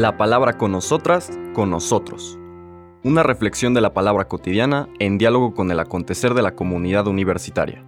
La palabra con nosotras, con nosotros. Una reflexión de la palabra cotidiana en diálogo con el acontecer de la comunidad universitaria.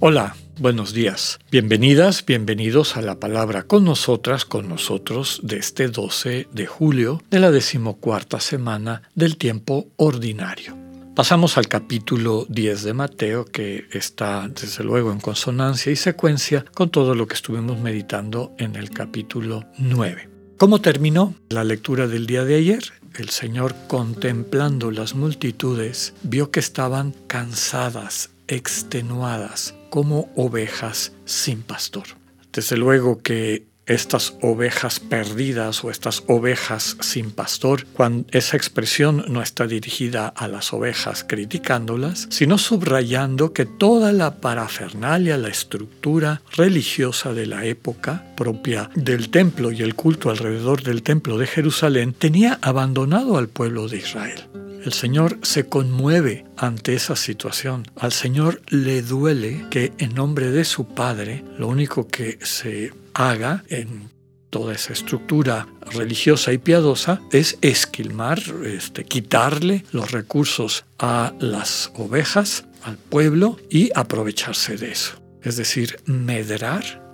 Hola, buenos días. Bienvenidas, bienvenidos a la palabra con nosotras, con nosotros de este 12 de julio de la decimocuarta semana del tiempo ordinario. Pasamos al capítulo 10 de Mateo, que está desde luego en consonancia y secuencia con todo lo que estuvimos meditando en el capítulo 9. ¿Cómo terminó la lectura del día de ayer? El Señor, contemplando las multitudes, vio que estaban cansadas, extenuadas, como ovejas sin pastor. Desde luego que estas ovejas perdidas o estas ovejas sin pastor, cuando esa expresión no está dirigida a las ovejas criticándolas, sino subrayando que toda la parafernalia, la estructura religiosa de la época propia del templo y el culto alrededor del templo de Jerusalén tenía abandonado al pueblo de Israel. El Señor se conmueve ante esa situación. Al Señor le duele que en nombre de su Padre lo único que se haga en toda esa estructura religiosa y piadosa es esquilmar, este, quitarle los recursos a las ovejas, al pueblo y aprovecharse de eso. Es decir, medrar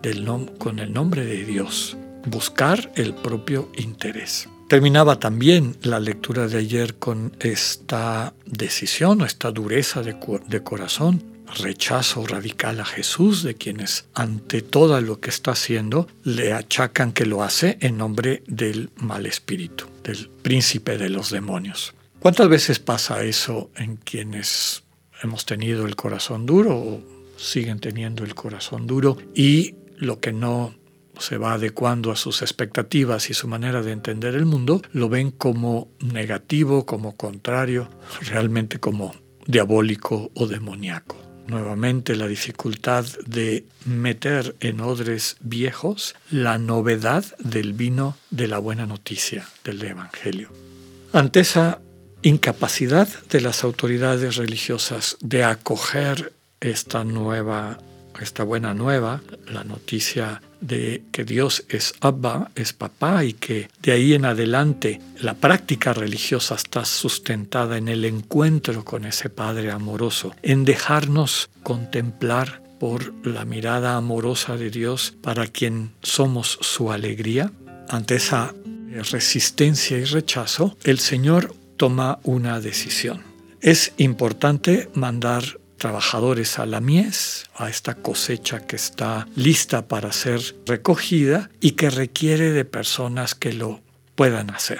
con el nombre de Dios, buscar el propio interés. Terminaba también la lectura de ayer con esta decisión o esta dureza de corazón, rechazo radical a Jesús, de quienes ante todo lo que está haciendo le achacan que lo hace en nombre del mal espíritu, del príncipe de los demonios. ¿Cuántas veces pasa eso en quienes hemos tenido el corazón duro o siguen teniendo el corazón duro y lo que no se va adecuando a sus expectativas y su manera de entender el mundo, lo ven como negativo, como contrario, realmente como diabólico o demoníaco. Nuevamente la dificultad de meter en odres viejos la novedad del vino de la buena noticia del Evangelio. Ante esa incapacidad de las autoridades religiosas de acoger esta nueva, esta buena nueva, la noticia de que Dios es Abba, es papá, y que de ahí en adelante la práctica religiosa está sustentada en el encuentro con ese Padre amoroso, en dejarnos contemplar por la mirada amorosa de Dios para quien somos su alegría. Ante esa resistencia y rechazo, el Señor toma una decisión. Es importante mandar trabajadores a la mies, a esta cosecha que está lista para ser recogida y que requiere de personas que lo puedan hacer.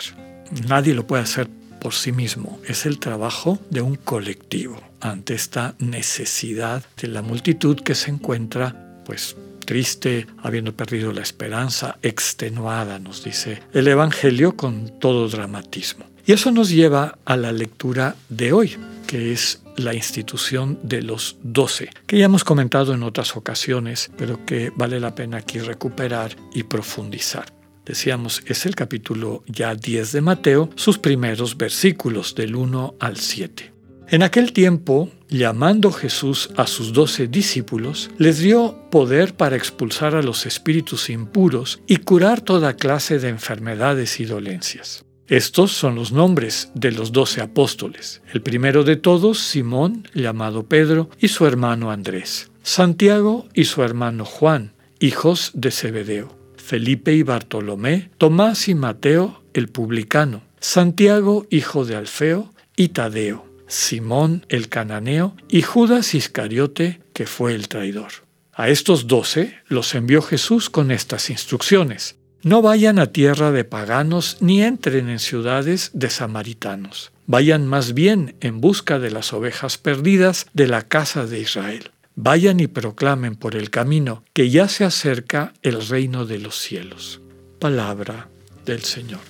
Nadie lo puede hacer por sí mismo, es el trabajo de un colectivo ante esta necesidad de la multitud que se encuentra pues triste, habiendo perdido la esperanza, extenuada, nos dice el Evangelio con todo dramatismo. Y eso nos lleva a la lectura de hoy, que es la institución de los doce, que ya hemos comentado en otras ocasiones, pero que vale la pena aquí recuperar y profundizar. Decíamos, es el capítulo ya 10 de Mateo, sus primeros versículos del 1 al 7. En aquel tiempo, llamando Jesús a sus doce discípulos, les dio poder para expulsar a los espíritus impuros y curar toda clase de enfermedades y dolencias. Estos son los nombres de los doce apóstoles. El primero de todos, Simón, llamado Pedro, y su hermano Andrés. Santiago y su hermano Juan, hijos de Zebedeo. Felipe y Bartolomé, Tomás y Mateo, el publicano. Santiago, hijo de Alfeo, y Tadeo. Simón el cananeo y Judas Iscariote, que fue el traidor. A estos doce los envió Jesús con estas instrucciones. No vayan a tierra de paganos ni entren en ciudades de samaritanos. Vayan más bien en busca de las ovejas perdidas de la casa de Israel. Vayan y proclamen por el camino que ya se acerca el reino de los cielos. Palabra del Señor.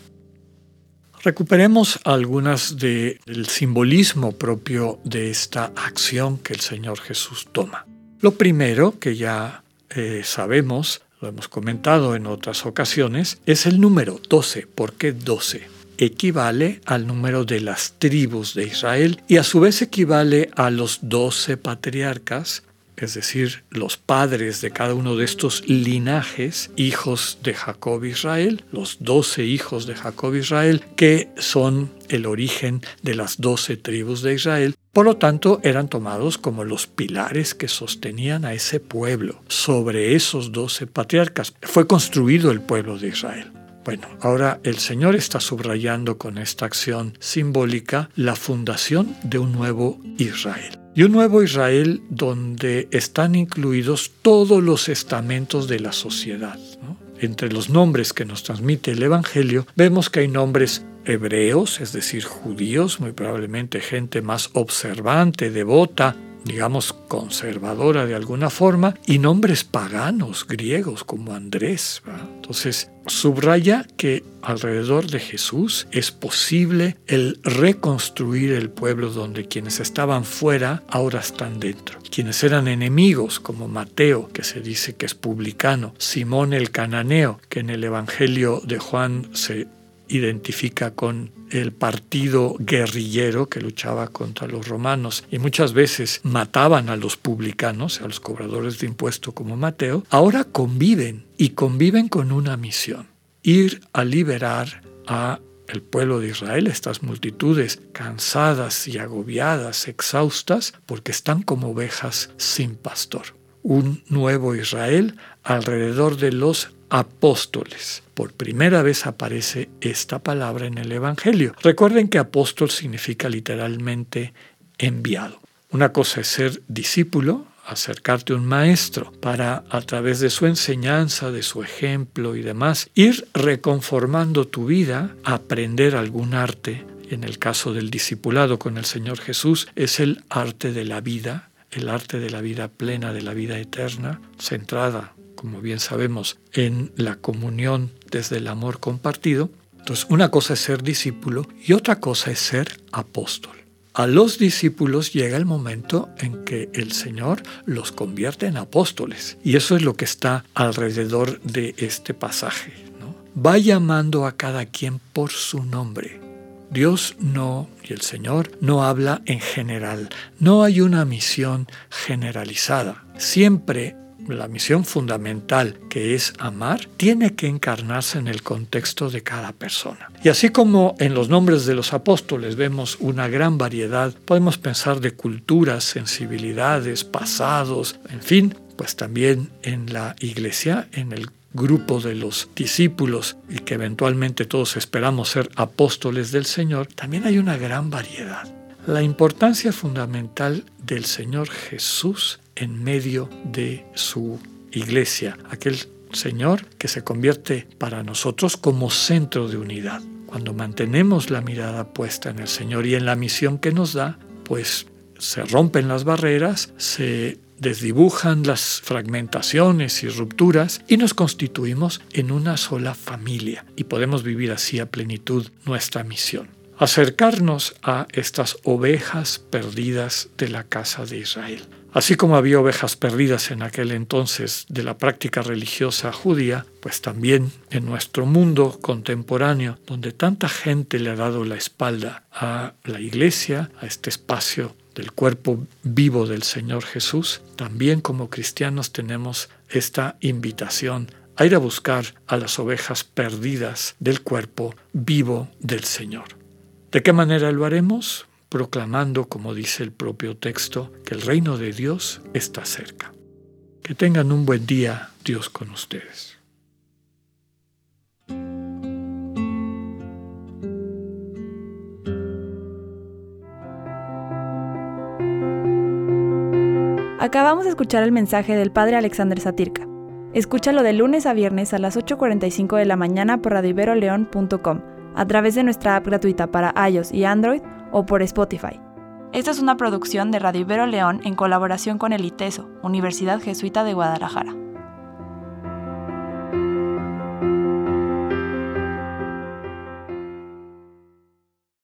Recuperemos algunas del simbolismo propio de esta acción que el Señor Jesús toma. Lo primero que ya eh, sabemos lo hemos comentado en otras ocasiones, es el número 12. ¿Por qué 12? equivale al número de las tribus de Israel y a su vez equivale a los doce patriarcas es decir, los padres de cada uno de estos linajes, hijos de Jacob Israel, los doce hijos de Jacob Israel, que son el origen de las doce tribus de Israel. Por lo tanto, eran tomados como los pilares que sostenían a ese pueblo. Sobre esos doce patriarcas fue construido el pueblo de Israel. Bueno, ahora el Señor está subrayando con esta acción simbólica la fundación de un nuevo Israel. Y un nuevo Israel donde están incluidos todos los estamentos de la sociedad. Entre los nombres que nos transmite el Evangelio, vemos que hay nombres hebreos, es decir, judíos, muy probablemente gente más observante, devota, digamos, conservadora de alguna forma, y nombres paganos, griegos, como Andrés. Entonces, subraya que alrededor de Jesús es posible el reconstruir el pueblo donde quienes estaban fuera ahora están dentro. Quienes eran enemigos, como Mateo, que se dice que es publicano, Simón el cananeo, que en el Evangelio de Juan se identifica con el partido guerrillero que luchaba contra los romanos y muchas veces mataban a los publicanos, a los cobradores de impuestos como Mateo, ahora conviven y conviven con una misión, ir a liberar a el pueblo de Israel, estas multitudes cansadas y agobiadas, exhaustas, porque están como ovejas sin pastor. Un nuevo Israel alrededor de los apóstoles. Por primera vez aparece esta palabra en el Evangelio. Recuerden que apóstol significa literalmente enviado. Una cosa es ser discípulo, acercarte a un maestro para a través de su enseñanza, de su ejemplo y demás, ir reconformando tu vida, aprender algún arte. En el caso del discipulado con el Señor Jesús es el arte de la vida, el arte de la vida plena, de la vida eterna, centrada como bien sabemos, en la comunión desde el amor compartido. Entonces, una cosa es ser discípulo y otra cosa es ser apóstol. A los discípulos llega el momento en que el Señor los convierte en apóstoles. Y eso es lo que está alrededor de este pasaje. Va llamando a cada quien por su nombre. Dios no, y el Señor no habla en general. No hay una misión generalizada. Siempre la misión fundamental que es amar tiene que encarnarse en el contexto de cada persona. Y así como en los nombres de los apóstoles vemos una gran variedad, podemos pensar de culturas, sensibilidades, pasados, en fin, pues también en la iglesia, en el grupo de los discípulos y que eventualmente todos esperamos ser apóstoles del Señor, también hay una gran variedad. La importancia fundamental del Señor Jesús en medio de su iglesia, aquel Señor que se convierte para nosotros como centro de unidad. Cuando mantenemos la mirada puesta en el Señor y en la misión que nos da, pues se rompen las barreras, se desdibujan las fragmentaciones y rupturas y nos constituimos en una sola familia y podemos vivir así a plenitud nuestra misión. Acercarnos a estas ovejas perdidas de la casa de Israel. Así como había ovejas perdidas en aquel entonces de la práctica religiosa judía, pues también en nuestro mundo contemporáneo, donde tanta gente le ha dado la espalda a la iglesia, a este espacio del cuerpo vivo del Señor Jesús, también como cristianos tenemos esta invitación a ir a buscar a las ovejas perdidas del cuerpo vivo del Señor. ¿De qué manera lo haremos? Proclamando, como dice el propio texto, que el reino de Dios está cerca. Que tengan un buen día, Dios con ustedes. Acabamos de escuchar el mensaje del Padre Alexander Satirka. Escúchalo de lunes a viernes a las 8.45 de la mañana por radiveroleón.com, a través de nuestra app gratuita para iOS y Android o por Spotify. Esta es una producción de Radio Ibero León en colaboración con el ITESO, Universidad Jesuita de Guadalajara.